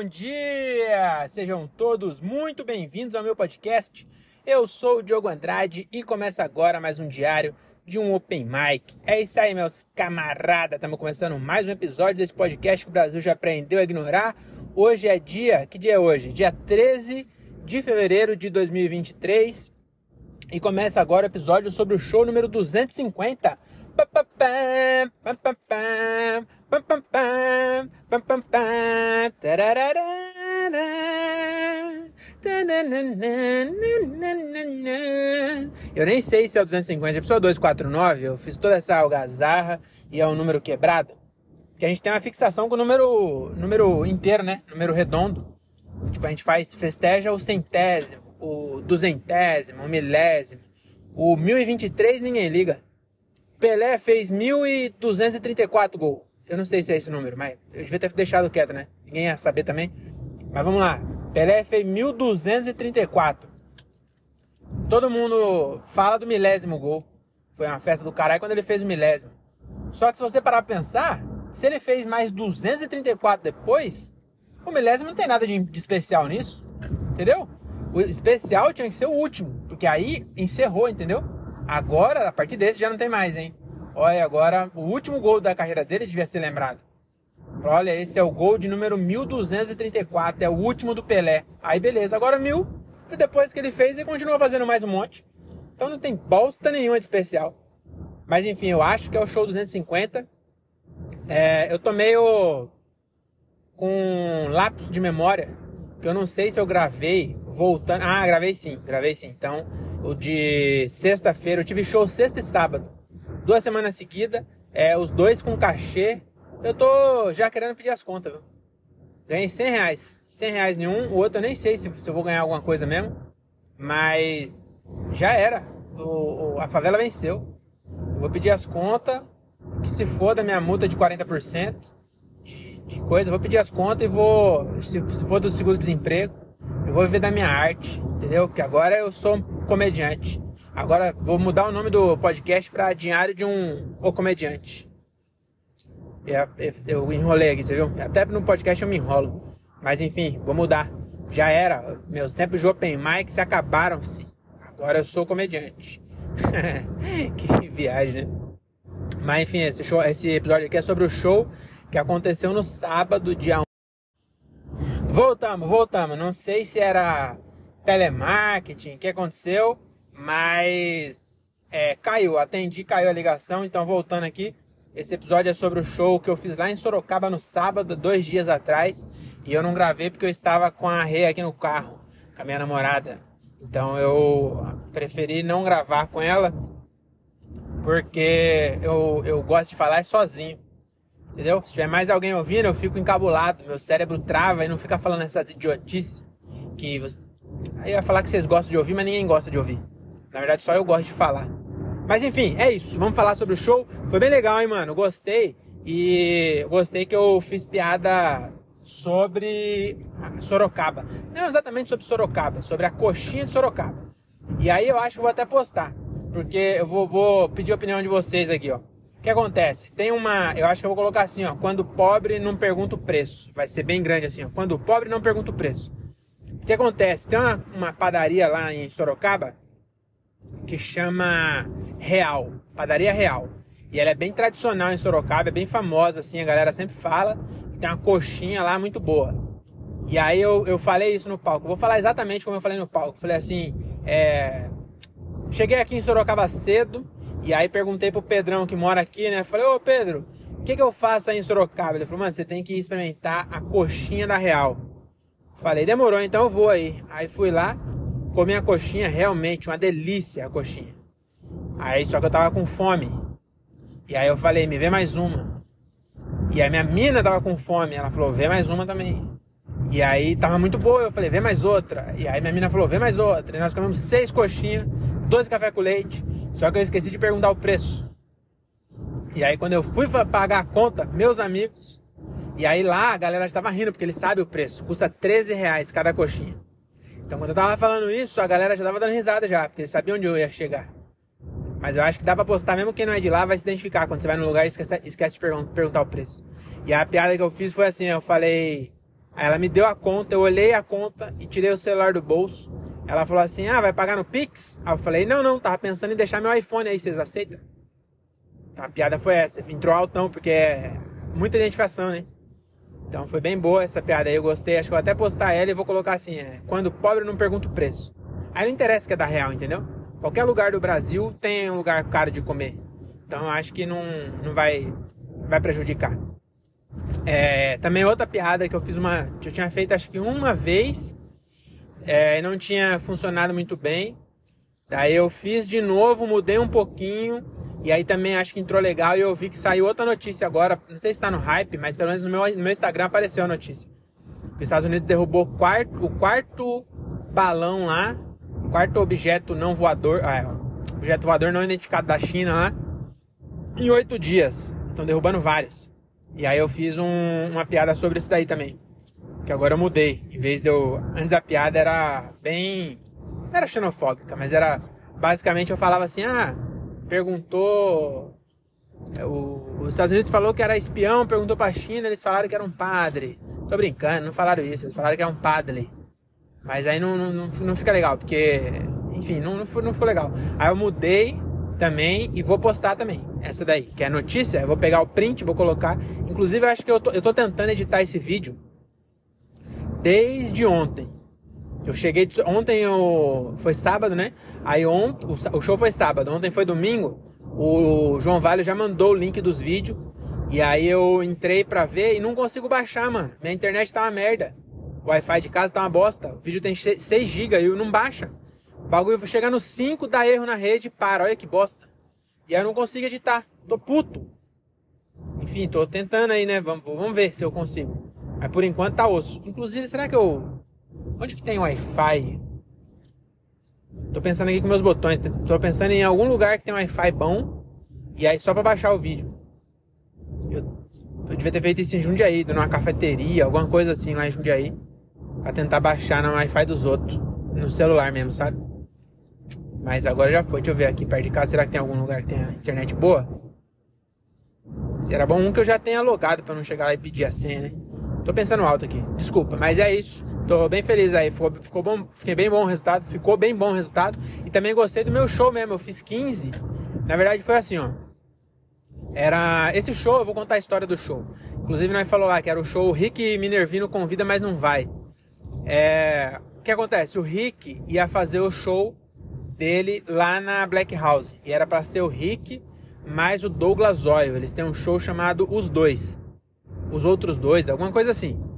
bom dia! Sejam todos muito bem-vindos ao meu podcast. Eu sou o Diogo Andrade e começa agora mais um diário de um Open Mic. É isso aí, meus camaradas. Estamos começando mais um episódio desse podcast que o Brasil já aprendeu a ignorar. Hoje é dia. Que dia é hoje? Dia 13 de fevereiro de 2023. E começa agora o episódio sobre o show número 250 eu nem sei se é o 250, é pessoa 249, eu fiz toda essa algazarra e é um número quebrado. Que a gente tem uma fixação com o número, número inteiro, né? Número redondo. Tipo, a gente faz, festeja o centésimo, o duzentésimo, o milésimo. O 1023 ninguém liga. Pelé fez 1.234 gols. Eu não sei se é esse número, mas eu devia ter deixado quieto, né? Ninguém ia saber também. Mas vamos lá. Pelé fez 1.234. Todo mundo fala do milésimo gol. Foi uma festa do caralho quando ele fez o milésimo. Só que se você parar pra pensar, se ele fez mais 234 depois, o milésimo não tem nada de, de especial nisso. Entendeu? O especial tinha que ser o último, porque aí encerrou, entendeu? Agora, a partir desse, já não tem mais, hein? Olha, agora o último gol da carreira dele devia ser lembrado. Olha, esse é o gol de número 1234, é o último do Pelé. Aí beleza, agora mil, depois que ele fez, ele continua fazendo mais um monte. Então não tem bosta nenhuma de especial. Mas enfim, eu acho que é o show 250. É, eu tô meio com lápis de memória, que eu não sei se eu gravei voltando. Ah, gravei sim, gravei sim. Então o de sexta-feira. Eu tive show sexta e sábado. Duas semanas seguidas. É, os dois com cachê. Eu tô já querendo pedir as contas, viu? Ganhei 100 reais. 100 reais nenhum. O outro eu nem sei se, se eu vou ganhar alguma coisa mesmo. Mas já era. O, o, a favela venceu. Eu vou pedir as contas. Que se for da minha multa de 40% de, de coisa, eu vou pedir as contas e vou. Se, se for do seguro-desemprego, eu vou viver da minha arte, entendeu? Porque agora eu sou comediante. Agora vou mudar o nome do podcast para Diário de um O Comediante. Eu enrolei aqui, você viu? Até no podcast eu me enrolo. Mas enfim, vou mudar. Já era. Meus tempos de Open Mic se acabaram-se. Agora eu sou comediante. que viagem, né? Mas enfim, esse, show, esse episódio aqui é sobre o show que aconteceu no sábado, dia Voltamos, voltamos. Não sei se era telemarketing, o que aconteceu, mas é, caiu, atendi, caiu a ligação. Então, voltando aqui, esse episódio é sobre o show que eu fiz lá em Sorocaba no sábado, dois dias atrás. E eu não gravei porque eu estava com a Rei aqui no carro, com a minha namorada. Então eu preferi não gravar com ela, porque eu, eu gosto de falar sozinho. Entendeu? Se tiver mais alguém ouvindo, eu fico encabulado. Meu cérebro trava e não fica falando essas idiotices que você... Eu ia falar que vocês gostam de ouvir, mas ninguém gosta de ouvir. Na verdade, só eu gosto de falar. Mas enfim, é isso. Vamos falar sobre o show. Foi bem legal, hein, mano? Gostei. E gostei que eu fiz piada sobre Sorocaba. Não exatamente sobre Sorocaba, sobre a coxinha de Sorocaba. E aí eu acho que vou até postar. Porque eu vou, vou pedir a opinião de vocês aqui, ó. O que acontece? Tem uma. Eu acho que eu vou colocar assim, ó. Quando o pobre não pergunta o preço. Vai ser bem grande assim, ó. Quando o pobre não pergunta o preço. O que acontece? Tem uma, uma padaria lá em Sorocaba que chama Real. Padaria Real. E ela é bem tradicional em Sorocaba, é bem famosa, assim, a galera sempre fala que tem uma coxinha lá muito boa. E aí eu, eu falei isso no palco. vou falar exatamente como eu falei no palco. falei assim, é... Cheguei aqui em Sorocaba cedo e aí perguntei pro Pedrão que mora aqui, né? Falei, ô Pedro, o que, que eu faço aí em Sorocaba? Ele falou, mano, você tem que experimentar a coxinha da Real. Falei, demorou, então eu vou aí. Aí fui lá, comi a coxinha, realmente, uma delícia a coxinha. Aí só que eu tava com fome. E aí eu falei, me vê mais uma. E aí minha mina tava com fome, ela falou, vê mais uma também. E aí tava muito boa, eu falei, vê mais outra. E aí minha mina falou, vê mais outra. E nós comemos seis coxinhas, doze café com leite. Só que eu esqueci de perguntar o preço. E aí quando eu fui pagar a conta, meus amigos, e aí lá a galera estava rindo, porque eles sabem o preço. Custa 13 reais cada coxinha. Então quando eu tava falando isso, a galera já tava dando risada já, porque eles sabiam onde eu ia chegar. Mas eu acho que dá pra postar, mesmo quem não é de lá vai se identificar. Quando você vai no lugar esquece, esquece de perguntar o preço. E a piada que eu fiz foi assim, eu falei... Ela me deu a conta, eu olhei a conta e tirei o celular do bolso. Ela falou assim: Ah, vai pagar no Pix? Aí eu falei: Não, não, tava pensando em deixar meu iPhone aí, vocês aceitam? Então, a piada foi essa, entrou altão, porque é muita identificação, né? Então foi bem boa essa piada aí, eu gostei. Acho que vou até postar ela e vou colocar assim: é, Quando pobre não pergunta o preço. Aí não interessa que é da real, entendeu? Qualquer lugar do Brasil tem um lugar caro de comer. Então acho que não, não vai, vai prejudicar. É, também outra piada que eu fiz uma. Eu tinha feito acho que uma vez é, e não tinha funcionado muito bem. Daí eu fiz de novo, mudei um pouquinho. E aí também acho que entrou legal e eu vi que saiu outra notícia agora. Não sei se está no hype, mas pelo menos no meu, no meu Instagram apareceu a notícia. Os Estados Unidos derrubou quarto, o quarto balão lá, quarto objeto não voador, ah, objeto voador não identificado da China lá, em oito dias. Estão derrubando vários. E aí eu fiz um, uma piada sobre isso daí também. Que agora eu mudei. Em vez de eu. Antes a piada era bem. Não era xenofóbica, mas era. Basicamente eu falava assim: ah, perguntou. O, os Estados Unidos falou que era espião, perguntou pra China, eles falaram que era um padre. Tô brincando, não falaram isso, eles falaram que era um padre. Mas aí não, não, não fica legal, porque. Enfim, não, não, não ficou legal. Aí eu mudei também e vou postar também. Essa daí, que é a notícia, eu vou pegar o print, vou colocar. Inclusive, eu acho que eu tô, eu tô tentando editar esse vídeo desde ontem. Eu cheguei. Ontem eu, foi sábado, né? Aí ontem. O show foi sábado, ontem foi domingo. O João Vale já mandou o link dos vídeos. E aí eu entrei pra ver e não consigo baixar, mano. Minha internet tá uma merda. O Wi-Fi de casa tá uma bosta. O vídeo tem 6 GB e não baixa. O bagulho chega no 5, dá erro na rede e para. Olha que bosta. E aí eu não consigo editar. Tô puto. Enfim, tô tentando aí, né? Vamos, vamos ver se eu consigo. Mas por enquanto tá osso. Inclusive, será que eu. Onde que tem Wi-Fi? Tô pensando aqui com meus botões. Tô pensando em algum lugar que tem Wi-Fi bom. E aí só pra baixar o vídeo. Eu, eu devia ter feito isso em Jundiaí, numa cafeteria, alguma coisa assim lá em Jundiaí. Pra tentar baixar no Wi-Fi dos outros. No celular mesmo, sabe? Mas agora já foi. Deixa eu ver aqui perto de casa. Será que tem algum lugar que tenha internet boa? Será bom um que eu já tenha logado pra não chegar lá e pedir a senha, né? Tô pensando alto aqui. Desculpa, mas é isso. Tô bem feliz aí. Ficou, ficou bom, fiquei bem bom o resultado. Ficou bem bom o resultado. E também gostei do meu show mesmo. Eu fiz 15. Na verdade foi assim, ó. Era esse show, eu vou contar a história do show. Inclusive nós falou lá que era o show o Rick Minervino convida, mas não vai. É, o que acontece? O Rick ia fazer o show dele lá na Black House. E era para ser o Rick mais o Douglas Oil. Eles têm um show chamado Os Dois. Os outros dois, alguma coisa assim.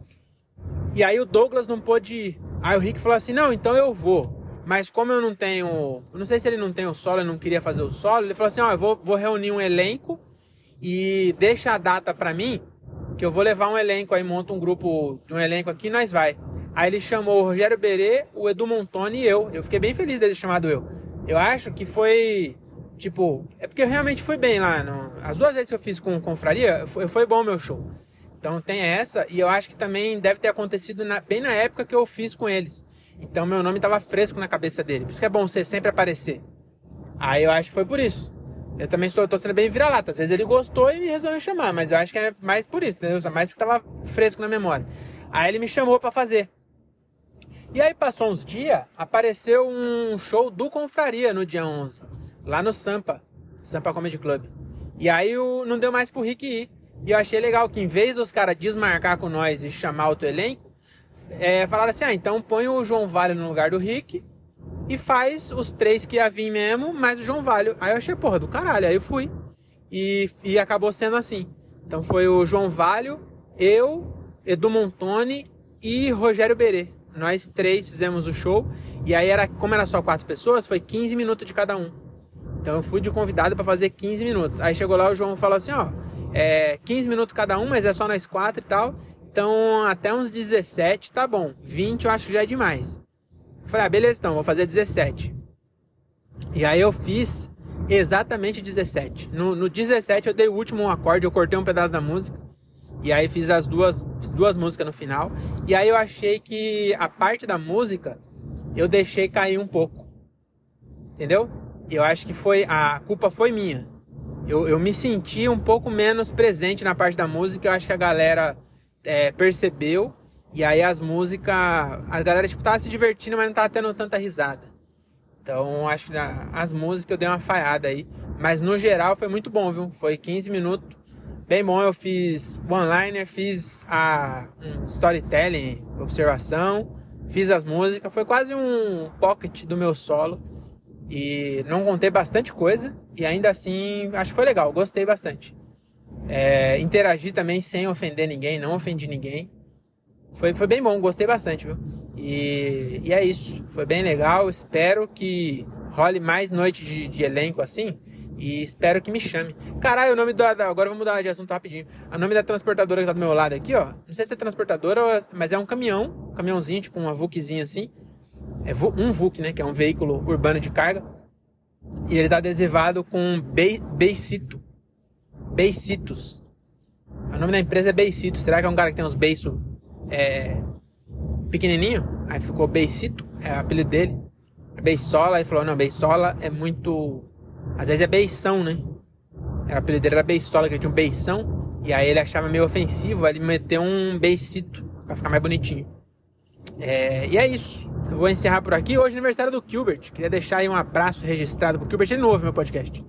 E aí o Douglas não pôde ir. Aí o Rick falou assim: não, então eu vou. Mas como eu não tenho. Não sei se ele não tem o solo, ele não queria fazer o solo. Ele falou assim: ó, eu vou, vou reunir um elenco e deixa a data pra mim, que eu vou levar um elenco aí, monta um grupo de um elenco aqui e nós vai. Aí ele chamou o Rogério Berê, o Edu Montoni e eu. Eu fiquei bem feliz dele chamado eu. Eu acho que foi. Tipo, é porque eu realmente fui bem lá. No, as duas vezes que eu fiz com confraria, foi, foi bom o meu show. Então tem essa, e eu acho que também deve ter acontecido na, bem na época que eu fiz com eles. Então meu nome estava fresco na cabeça dele. Por isso que é bom você sempre aparecer. Aí eu acho que foi por isso. Eu também estou, sendo bem vira-lata. Às vezes ele gostou e resolveu chamar, mas eu acho que é mais por isso, entendeu? Mais porque estava fresco na memória. Aí ele me chamou para fazer. E aí passou uns dias, apareceu um show do Confraria no dia 11, lá no Sampa, Sampa Comedy Club. E aí não deu mais pro Rick ir. E eu achei legal que em vez dos caras desmarcar com nós e chamar outro elenco, é, falaram assim, ah, então põe o João Vale no lugar do Rick e faz os três que ia vir mesmo, mais o João Vale. Aí eu achei, porra, do caralho. Aí eu fui. E, e acabou sendo assim. Então foi o João Valho, eu, Edu Montoni e Rogério Berê. Nós três fizemos o show. E aí, era, como era só quatro pessoas, foi 15 minutos de cada um. Então eu fui de convidado para fazer 15 minutos. Aí chegou lá, o João falou assim: ó, é 15 minutos cada um, mas é só nós quatro e tal. Então até uns 17 tá bom. 20 eu acho que já é demais. Falei, ah, beleza então, vou fazer 17. E aí eu fiz exatamente 17. No, no 17 eu dei o último acorde, eu cortei um pedaço da música. E aí fiz as duas, fiz duas músicas no final. E aí eu achei que a parte da música eu deixei cair um pouco. Entendeu? Eu acho que foi. A culpa foi minha. Eu, eu me senti um pouco menos presente na parte da música. Eu acho que a galera é, percebeu. E aí as músicas. A galera, tipo, tava se divertindo, mas não tava tendo tanta risada. Então, acho que as músicas eu dei uma falhada aí. Mas no geral foi muito bom, viu? Foi 15 minutos. Bem bom, eu fiz one-liner, fiz a um storytelling, observação, fiz as músicas. Foi quase um pocket do meu solo. E não contei bastante coisa. E ainda assim, acho que foi legal, gostei bastante. É, interagi também sem ofender ninguém, não ofendi ninguém. Foi, foi bem bom, gostei bastante, viu? E, e é isso, foi bem legal. Espero que role mais noite de, de elenco assim. E espero que me chame. Caralho, o nome da. Agora vamos mudar de assunto rapidinho. O nome da transportadora que tá do meu lado aqui, ó. Não sei se é transportadora, mas é um caminhão. Caminhãozinho, tipo uma VUCzinha assim. É um VUC, né? Que é um veículo urbano de carga. E ele tá adesivado com Be Beicito. Beicitos. O nome da empresa é Beicito. Será que é um cara que tem uns beiços é, pequenininho? Aí ficou Beicito, é o apelido dele. Beisola, aí falou, não, Beisola é muito... Às vezes é beição, né? Era, o apelido dele era Beisola, que ele tinha um beição. E aí ele achava meio ofensivo, aí ele meteu um Beicito, pra ficar mais bonitinho. É, e é isso. Eu vou encerrar por aqui. Hoje é aniversário do Gilbert. Queria deixar aí um abraço registrado pro Gilbert. Ele não ouve meu podcast.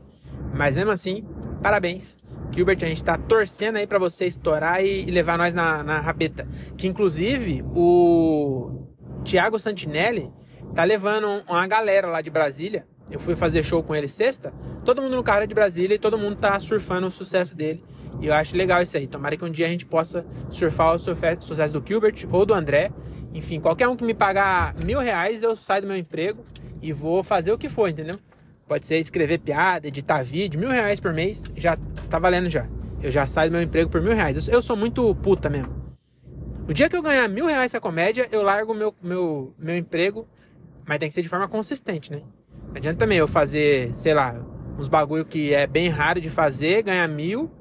Mas mesmo assim, parabéns. Gilbert, a gente tá torcendo aí para você estourar e, levar nós na, na rabeta. Que inclusive o Thiago Santinelli tá levando uma galera lá de Brasília. Eu fui fazer show com ele sexta. Todo mundo no carro é de Brasília e todo mundo tá surfando o sucesso dele. E eu acho legal isso aí. Tomara que um dia a gente possa surfar o sucesso do Gilbert ou do André. Enfim, qualquer um que me pagar mil reais, eu saio do meu emprego e vou fazer o que for, entendeu? Pode ser escrever piada, editar vídeo, mil reais por mês, já tá valendo já. Eu já saio do meu emprego por mil reais. Eu sou muito puta mesmo. O dia que eu ganhar mil reais essa comédia, eu largo meu, meu, meu emprego, mas tem que ser de forma consistente, né? Não adianta também eu fazer, sei lá, uns bagulho que é bem raro de fazer, ganhar mil,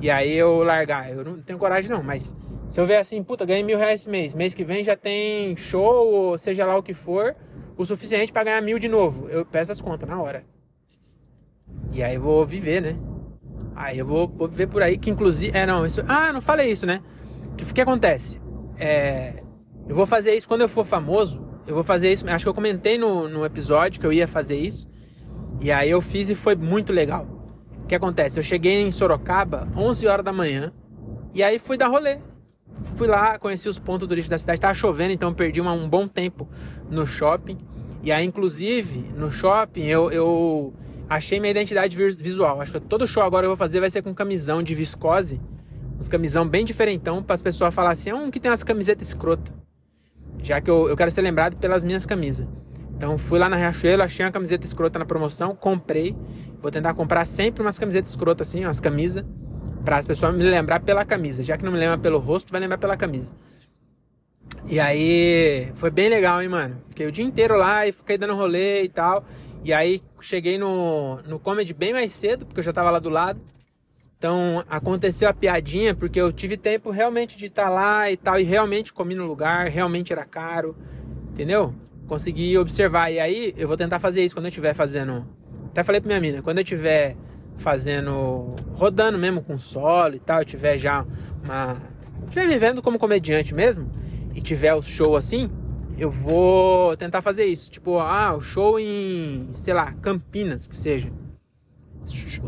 e aí eu largar. Eu não tenho coragem não, mas se eu ver assim, puta, ganhei mil reais esse mês, mês que vem já tem show, ou seja lá o que for, o suficiente para ganhar mil de novo. Eu peço as contas na hora. E aí eu vou viver, né? Aí eu vou, vou viver por aí, que inclusive. É, não, isso. Ah, não falei isso, né? O que, que acontece? É, eu vou fazer isso quando eu for famoso. Eu vou fazer isso. Acho que eu comentei no, no episódio que eu ia fazer isso. E aí eu fiz e foi muito legal. O que acontece? Eu cheguei em Sorocaba 11 horas da manhã. E aí fui dar rolê. Fui lá, conheci os pontos turísticos da cidade. Tava chovendo, então perdi uma, um bom tempo no shopping. E aí, inclusive, no shopping, eu, eu achei minha identidade visual. Acho que todo show agora eu vou fazer vai ser com camisão de viscose. Uns camisão bem diferentão para as pessoas falarem assim, é um que tem umas camisetas escrota. Já que eu, eu quero ser lembrado pelas minhas camisas. Então fui lá na Riachuelo, achei uma camiseta escrota na promoção, comprei. Vou tentar comprar sempre umas camisetas escrotas assim, umas camisas para as pessoas me lembrar pela camisa. Já que não me lembra pelo rosto, vai lembrar pela camisa. E aí foi bem legal, hein, mano. Fiquei o dia inteiro lá e fiquei dando rolê e tal. E aí cheguei no, no comedy bem mais cedo, porque eu já tava lá do lado. Então aconteceu a piadinha, porque eu tive tempo realmente de estar tá lá e tal, e realmente comi no lugar, realmente era caro, entendeu? Consegui observar. E aí eu vou tentar fazer isso quando eu estiver fazendo. Até falei pra minha mina, quando eu estiver fazendo, rodando mesmo com solo e tal, tiver já uma. tiver vivendo como comediante mesmo, e tiver o show assim, eu vou tentar fazer isso. Tipo, ah, o show em, sei lá, Campinas, que seja.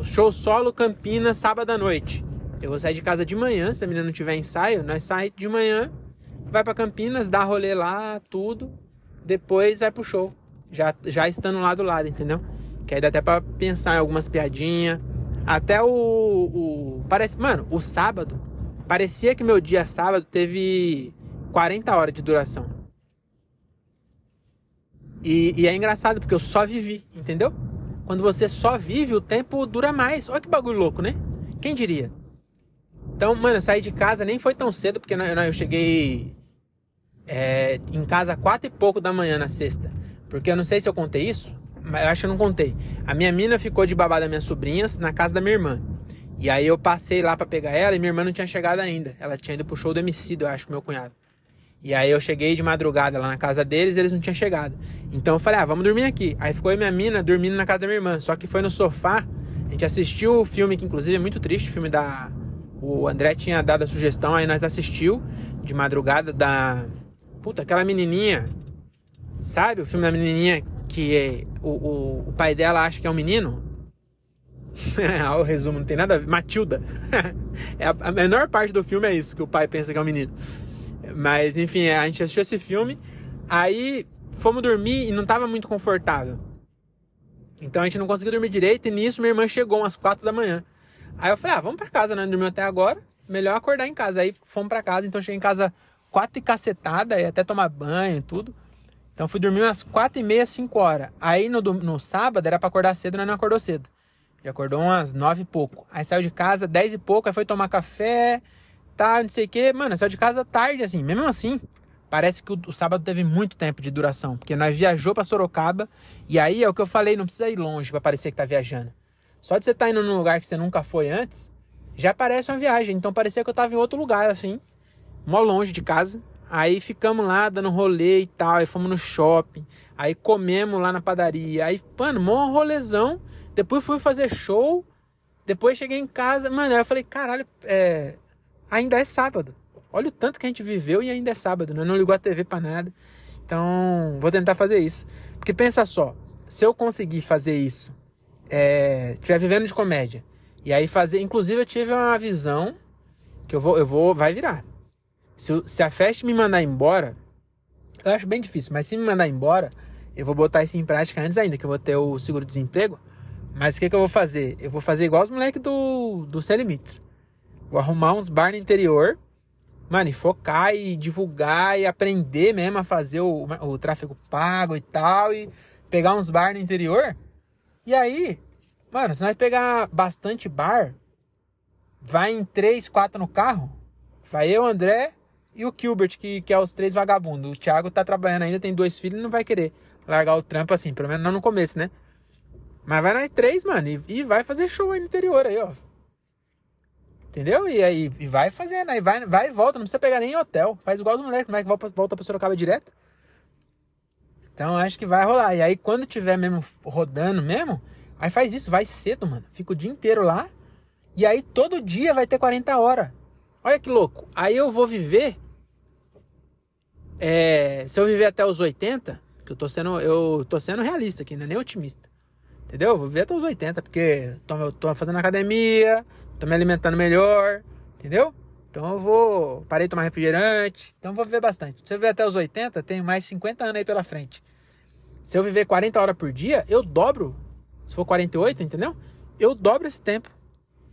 Show solo Campinas, sábado à noite. Eu vou sair de casa de manhã, se a menina não tiver ensaio, nós saímos de manhã, vai para Campinas, dá rolê lá, tudo, depois vai pro show. Já, já estando lá do lado, entendeu? Que aí dá até pra pensar em algumas piadinhas. Até o, o. Parece. Mano, o sábado. Parecia que meu dia sábado teve 40 horas de duração. E, e é engraçado porque eu só vivi, entendeu? Quando você só vive, o tempo dura mais. Olha que bagulho louco, né? Quem diria? Então, mano, eu saí de casa nem foi tão cedo, porque eu cheguei é, em casa quatro e pouco da manhã na sexta. Porque eu não sei se eu contei isso, eu acho que eu não contei. A minha mina ficou de babá das minhas sobrinhas na casa da minha irmã. E aí eu passei lá para pegar ela e minha irmã não tinha chegado ainda. Ela tinha ido pro show do Emicida, eu acho, meu cunhado. E aí eu cheguei de madrugada lá na casa deles e eles não tinham chegado. Então eu falei, ah, vamos dormir aqui. Aí ficou eu minha mina dormindo na casa da minha irmã. Só que foi no sofá, a gente assistiu o filme, que inclusive é muito triste, o filme da O André tinha dado a sugestão, aí nós assistiu de madrugada da. Puta, aquela menininha. Sabe o filme da menininha que o, o, o pai dela acha que é um menino? o resumo não tem nada a ver. Matilda. é a, a menor parte do filme é isso, que o pai pensa que é um menino. Mas enfim, a gente assistiu esse filme. Aí fomos dormir e não tava muito confortável. Então a gente não conseguiu dormir direito e nisso minha irmã chegou umas quatro da manhã. Aí eu falei, ah, vamos pra casa, né? Dormiu até agora. Melhor acordar em casa. Aí fomos pra casa, então cheguei em casa quatro e cacetada, e até tomar banho e tudo. Então fui dormir umas quatro e meia, cinco horas. Aí no, no sábado era pra acordar cedo, mas não acordou cedo. Já acordou umas nove e pouco. Aí saiu de casa dez e pouco, aí foi tomar café, tá, não sei o quê. Mano, saiu de casa tarde, assim. Mesmo assim, parece que o, o, sábado teve muito tempo de duração. Porque nós viajou para Sorocaba. E aí é o que eu falei, não precisa ir longe para parecer que tá viajando. Só de você estar tá indo num lugar que você nunca foi antes, já parece uma viagem. Então parecia que eu tava em outro lugar, assim. Mó longe de casa. Aí ficamos lá dando rolê e tal. Aí fomos no shopping. Aí comemos lá na padaria. Aí, mano, mó rolezão. Depois fui fazer show. Depois cheguei em casa. Mano, aí eu falei, caralho, é... ainda é sábado. Olha o tanto que a gente viveu e ainda é sábado, né? Não ligou a TV para nada. Então, vou tentar fazer isso. Porque pensa só, se eu conseguir fazer isso, é, estiver vivendo de comédia, e aí fazer, inclusive eu tive uma visão que eu vou, eu vou, vai virar. Se, se a Fest me mandar embora, eu acho bem difícil, mas se me mandar embora, eu vou botar isso em prática antes ainda, que eu vou ter o seguro-desemprego. Mas o que, que eu vou fazer? Eu vou fazer igual os moleques do, do Sem Limites. Vou arrumar uns bar no interior mano, e focar e divulgar e aprender mesmo a fazer o, o tráfego pago e tal, e pegar uns bar no interior. E aí, mano, se nós pegar bastante bar, vai em três, quatro no carro, vai eu, André e o Gilbert, que, que é os três vagabundos. O Thiago tá trabalhando ainda, tem dois filhos e não vai querer largar o trampo assim, pelo menos não no começo, né? Mas vai nós três, mano, e, e vai fazer show aí no interior aí, ó. Entendeu? E aí e vai fazendo, aí vai, vai e volta, não precisa pegar nem hotel. Faz igual os moleques, como é que volta, volta pra Sorocaba direto. Então acho que vai rolar. E aí quando tiver mesmo rodando mesmo, aí faz isso, vai cedo, mano. Fica o dia inteiro lá. E aí todo dia vai ter 40 horas. Olha que louco. Aí eu vou viver. É, se eu viver até os 80, que eu tô sendo, eu tô sendo realista aqui, não é nem otimista. Entendeu? Eu vou viver até os 80, porque tô, tô fazendo academia, tô me alimentando melhor, entendeu? Então eu vou. Parei de tomar refrigerante. Então eu vou viver bastante. Se eu viver até os 80, tenho mais 50 anos aí pela frente. Se eu viver 40 horas por dia, eu dobro. Se for 48, entendeu? Eu dobro esse tempo.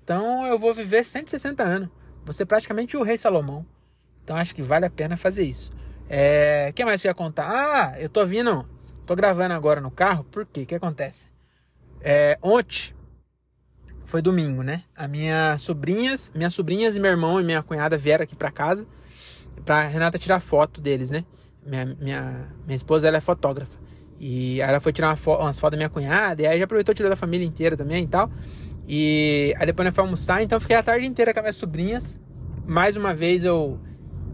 Então eu vou viver 160 anos. Ser praticamente o rei Salomão. Então acho que vale a pena fazer isso. É. Que mais que eu ia contar? Ah, eu tô vindo. Tô gravando agora no carro. Por quê? O que acontece? É, ontem foi domingo, né? A minha sobrinhas, minhas sobrinhas e meu irmão e minha cunhada vieram aqui para casa pra Renata tirar foto deles, né? Minha, minha, minha esposa, ela é fotógrafa. E aí ela foi tirar uma fo umas fotos da minha cunhada, e aí já aproveitou tirou da família inteira também e tal. E aí depois nós fomos almoçar, então fiquei a tarde inteira com as minhas sobrinhas. Mais uma vez eu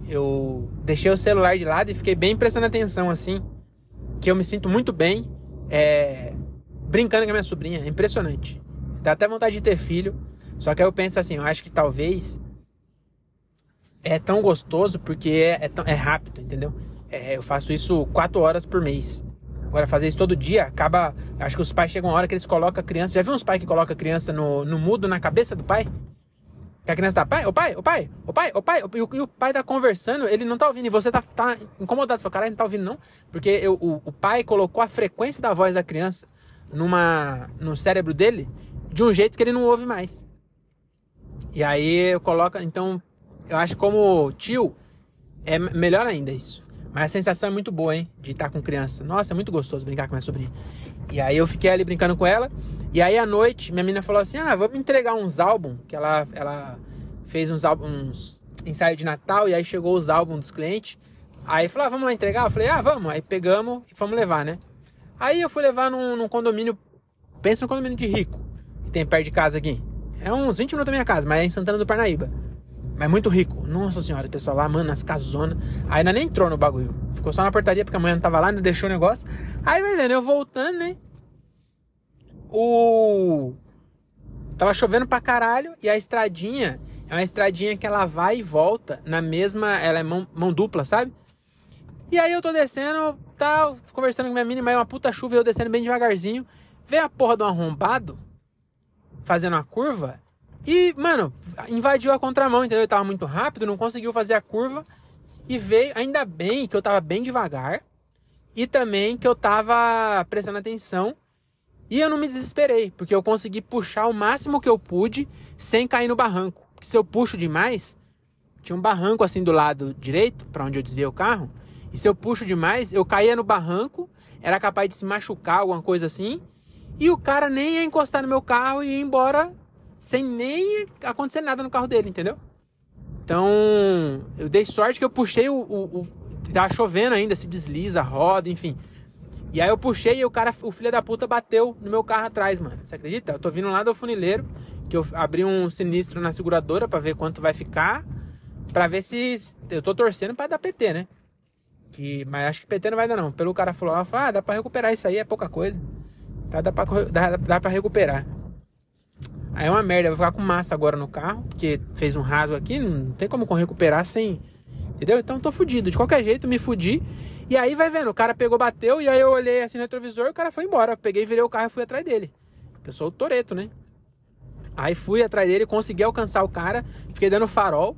eu deixei o celular de lado e fiquei bem prestando atenção, assim. Que eu me sinto muito bem é, brincando com a minha sobrinha. É impressionante. Dá até vontade de ter filho. Só que aí eu penso assim, eu acho que talvez é tão gostoso porque é, é, tão, é rápido, entendeu? É, eu faço isso quatro horas por mês. Agora, fazer isso todo dia acaba. Acho que os pais chegam uma hora que eles colocam a criança. Já viu uns pais que colocam a criança no, no mudo na cabeça do pai? Que a criança tá, pai, o pai, o pai, o pai, o pai, e o, e o pai tá conversando, ele não tá ouvindo, e você tá, tá incomodado, você fala, caralho, não tá ouvindo não, porque eu, o, o pai colocou a frequência da voz da criança numa, no cérebro dele, de um jeito que ele não ouve mais. E aí eu coloco, então, eu acho como tio é melhor ainda isso. Mas a sensação é muito boa, hein? De estar com criança. Nossa, é muito gostoso brincar com minha sobrinha. E aí eu fiquei ali brincando com ela. E aí à noite, minha menina falou assim: Ah, vamos entregar uns álbuns. Que ela, ela fez uns álbuns, ensaio de Natal. E aí chegou os álbuns dos clientes. Aí falou: ah, vamos lá entregar? Eu falei: Ah, vamos. Aí pegamos e fomos levar, né? Aí eu fui levar num, num condomínio. Pensa num condomínio de rico que tem perto de casa aqui. É uns 20 minutos da minha casa, mas é em Santana do Parnaíba. Mas muito rico. Nossa senhora, o pessoal lá, mano, nas casonas. Aí ainda nem entrou no bagulho. Ficou só na portaria porque a mãe não tava lá, ainda deixou o negócio. Aí vai vendo, eu voltando, né? O. Tava chovendo pra caralho e a estradinha É uma estradinha que ela vai e volta na mesma. Ela é mão, mão dupla, sabe? E aí eu tô descendo, tal, conversando com minha menina, mas é uma puta chuva eu descendo bem devagarzinho. Vem a porra um arrombado fazendo a curva e, mano, invadiu a contramão, entendeu? Ele tava muito rápido, não conseguiu fazer a curva e veio. Ainda bem que eu tava bem devagar e também que eu tava prestando atenção e eu não me desesperei, porque eu consegui puxar o máximo que eu pude sem cair no barranco. Porque se eu puxo demais, tinha um barranco assim do lado direito, para onde eu desviei o carro. E se eu puxo demais, eu caía no barranco, era capaz de se machucar, alguma coisa assim. E o cara nem ia encostar no meu carro e ia embora sem nem acontecer nada no carro dele, entendeu? Então, eu dei sorte que eu puxei o. o, o tava chovendo ainda, se desliza, roda, enfim. E aí eu puxei e o cara, o filho da puta, bateu no meu carro atrás, mano. Você acredita? Eu tô vindo lá do funileiro, que eu abri um sinistro na seguradora para ver quanto vai ficar. para ver se. Eu tô torcendo para dar PT, né? Que, mas acho que PT não vai dar, não. Pelo cara falou lá, falou, ah, dá pra recuperar isso aí, é pouca coisa. Tá, dá, pra, dá, dá pra recuperar. Aí é uma merda, vou ficar com massa agora no carro, porque fez um rasgo aqui, não tem como recuperar sem. Entendeu? Então tô fudido. De qualquer jeito, me fudi. E aí vai vendo, o cara pegou, bateu, e aí eu olhei assim no retrovisor, o cara foi embora. Eu peguei, virei o carro e fui atrás dele. Eu sou o Toreto, né? Aí fui atrás dele, consegui alcançar o cara, fiquei dando farol.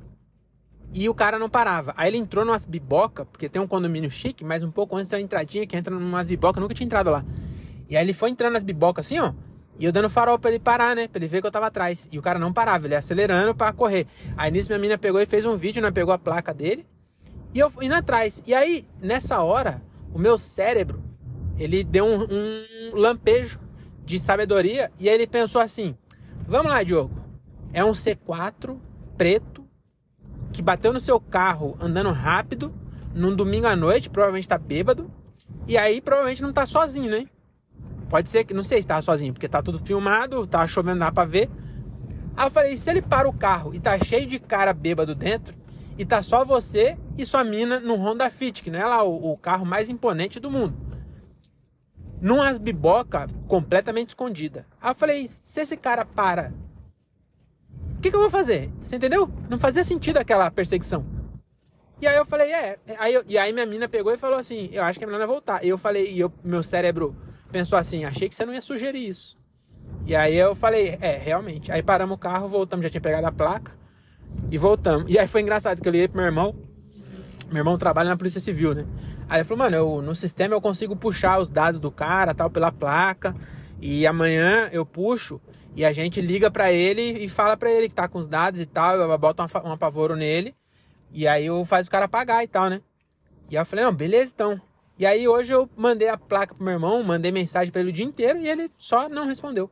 E o cara não parava. Aí ele entrou numas biboca, porque tem um condomínio chique, mas um pouco antes uma entradinha que entra numas biboca, nunca tinha entrado lá. E aí ele foi entrando nas bibocas assim, ó. E eu dando farol pra ele parar, né? Pra ele ver que eu tava atrás. E o cara não parava, ele acelerando para correr. Aí nisso minha menina pegou e fez um vídeo, né? Pegou a placa dele. E eu indo atrás. E aí, nessa hora, o meu cérebro, ele deu um, um lampejo de sabedoria. E aí ele pensou assim: Vamos lá, Diogo. É um C4 preto que bateu no seu carro andando rápido num domingo à noite, provavelmente tá bêbado. E aí provavelmente não tá sozinho, né? Pode ser que, não sei se tava sozinho, porque tá tudo filmado, tá chovendo, dá pra ver. Aí eu falei, se ele para o carro e tá cheio de cara bêbado dentro, e tá só você e sua mina num Honda Fit, que não é lá o, o carro mais imponente do mundo. Numa biboca completamente escondida. Aí eu falei, se esse cara para, o que, que eu vou fazer? Você entendeu? Não fazia sentido aquela perseguição. E aí eu falei, é. Aí eu, e aí minha mina pegou e falou assim, eu acho que é melhor voltar. E eu falei, e eu, meu cérebro pensou assim, achei que você não ia sugerir isso. E aí eu falei, é, realmente. Aí paramos o carro, voltamos, já tinha pegado a placa. E voltamos. E aí foi engraçado que eu liguei pro meu irmão. Meu irmão trabalha na Polícia Civil, né? Aí ele falou, mano, eu, no sistema eu consigo puxar os dados do cara, tal, pela placa. E amanhã eu puxo e a gente liga para ele e fala para ele que tá com os dados e tal. Eu boto um apavoro nele. E aí eu faço o cara pagar e tal, né? E aí eu falei, não, beleza então. E aí hoje eu mandei a placa pro meu irmão, mandei mensagem para ele o dia inteiro e ele só não respondeu.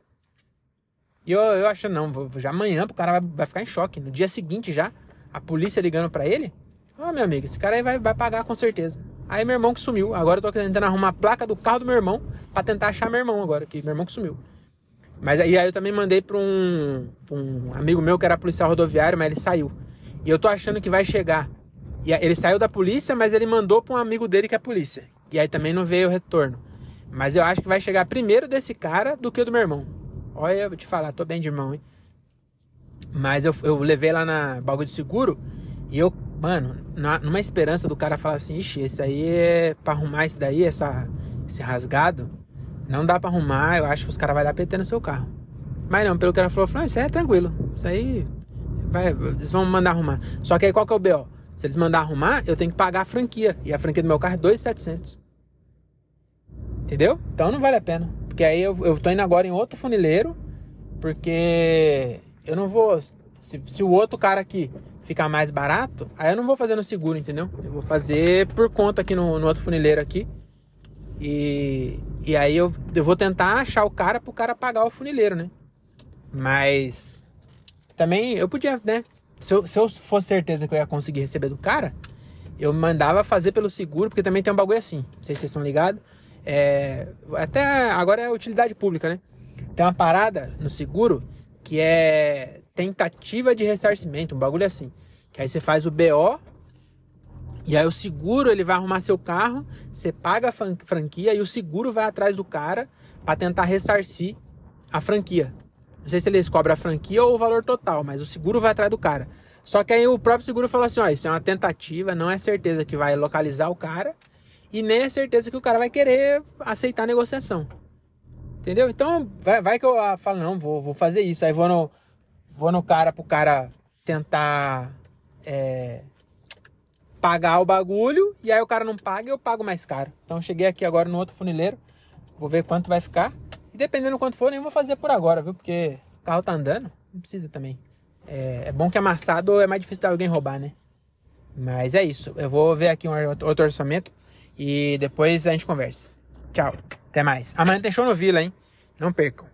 E eu, eu acho, não, já amanhã o cara vai, vai ficar em choque. No dia seguinte já, a polícia ligando para ele. Ó, oh, meu amigo, esse cara aí vai, vai pagar com certeza. Aí meu irmão que sumiu. Agora eu tô tentando arrumar a placa do carro do meu irmão para tentar achar meu irmão agora, que meu irmão que sumiu. Mas aí, aí eu também mandei pra um, pra um amigo meu que era policial rodoviário, mas ele saiu. E eu tô achando que vai chegar. E ele saiu da polícia, mas ele mandou pra um amigo dele que é polícia. E aí também não veio o retorno. Mas eu acho que vai chegar primeiro desse cara do que do meu irmão. Olha, eu vou te falar, tô bem de irmão, hein? Mas eu, eu levei lá na bagulho de seguro e eu, mano, numa esperança do cara falar assim, ixi, esse aí é pra arrumar isso daí, essa, esse rasgado, não dá pra arrumar, eu acho que os caras vão dar PT no seu carro. Mas não, pelo que ela falou, falou, isso aí é tranquilo, isso aí vai, eles vão mandar arrumar. Só que aí qual que é o BO? Se eles mandar arrumar, eu tenho que pagar a franquia. E a franquia do meu carro é 2,700. Entendeu? Então não vale a pena. Porque aí eu, eu tô indo agora em outro funileiro, porque eu não vou. Se, se o outro cara aqui ficar mais barato, aí eu não vou fazer no seguro, entendeu? Eu vou fazer por conta aqui no, no outro funileiro aqui. E, e aí eu, eu vou tentar achar o cara pro cara pagar o funileiro, né? Mas também eu podia, né? Se eu, se eu fosse certeza que eu ia conseguir receber do cara, eu mandava fazer pelo seguro, porque também tem um bagulho assim. Não sei se vocês estão ligados. É, até agora é utilidade pública, né? Tem uma parada no seguro que é tentativa de ressarcimento, um bagulho assim. Que aí você faz o BO e aí o seguro ele vai arrumar seu carro, você paga a franquia e o seguro vai atrás do cara para tentar ressarcir a franquia. Não sei se eles cobram a franquia ou o valor total, mas o seguro vai atrás do cara. Só que aí o próprio seguro falou assim: ó, isso é uma tentativa, não é certeza que vai localizar o cara e nem é certeza que o cara vai querer aceitar a negociação. Entendeu? Então, vai, vai que eu ah, falo, não, vou, vou fazer isso. Aí vou no, vou no cara pro cara tentar é, pagar o bagulho e aí o cara não paga e eu pago mais caro. Então cheguei aqui agora no outro funileiro, vou ver quanto vai ficar. E dependendo quanto for, nem vou fazer por agora, viu? Porque o carro tá andando, não precisa também. É, é bom que amassado é mais difícil de alguém roubar, né? Mas é isso. Eu vou ver aqui um outro orçamento e depois a gente conversa. Tchau. Até mais. Amanhã tem show no Vila, hein? Não percam.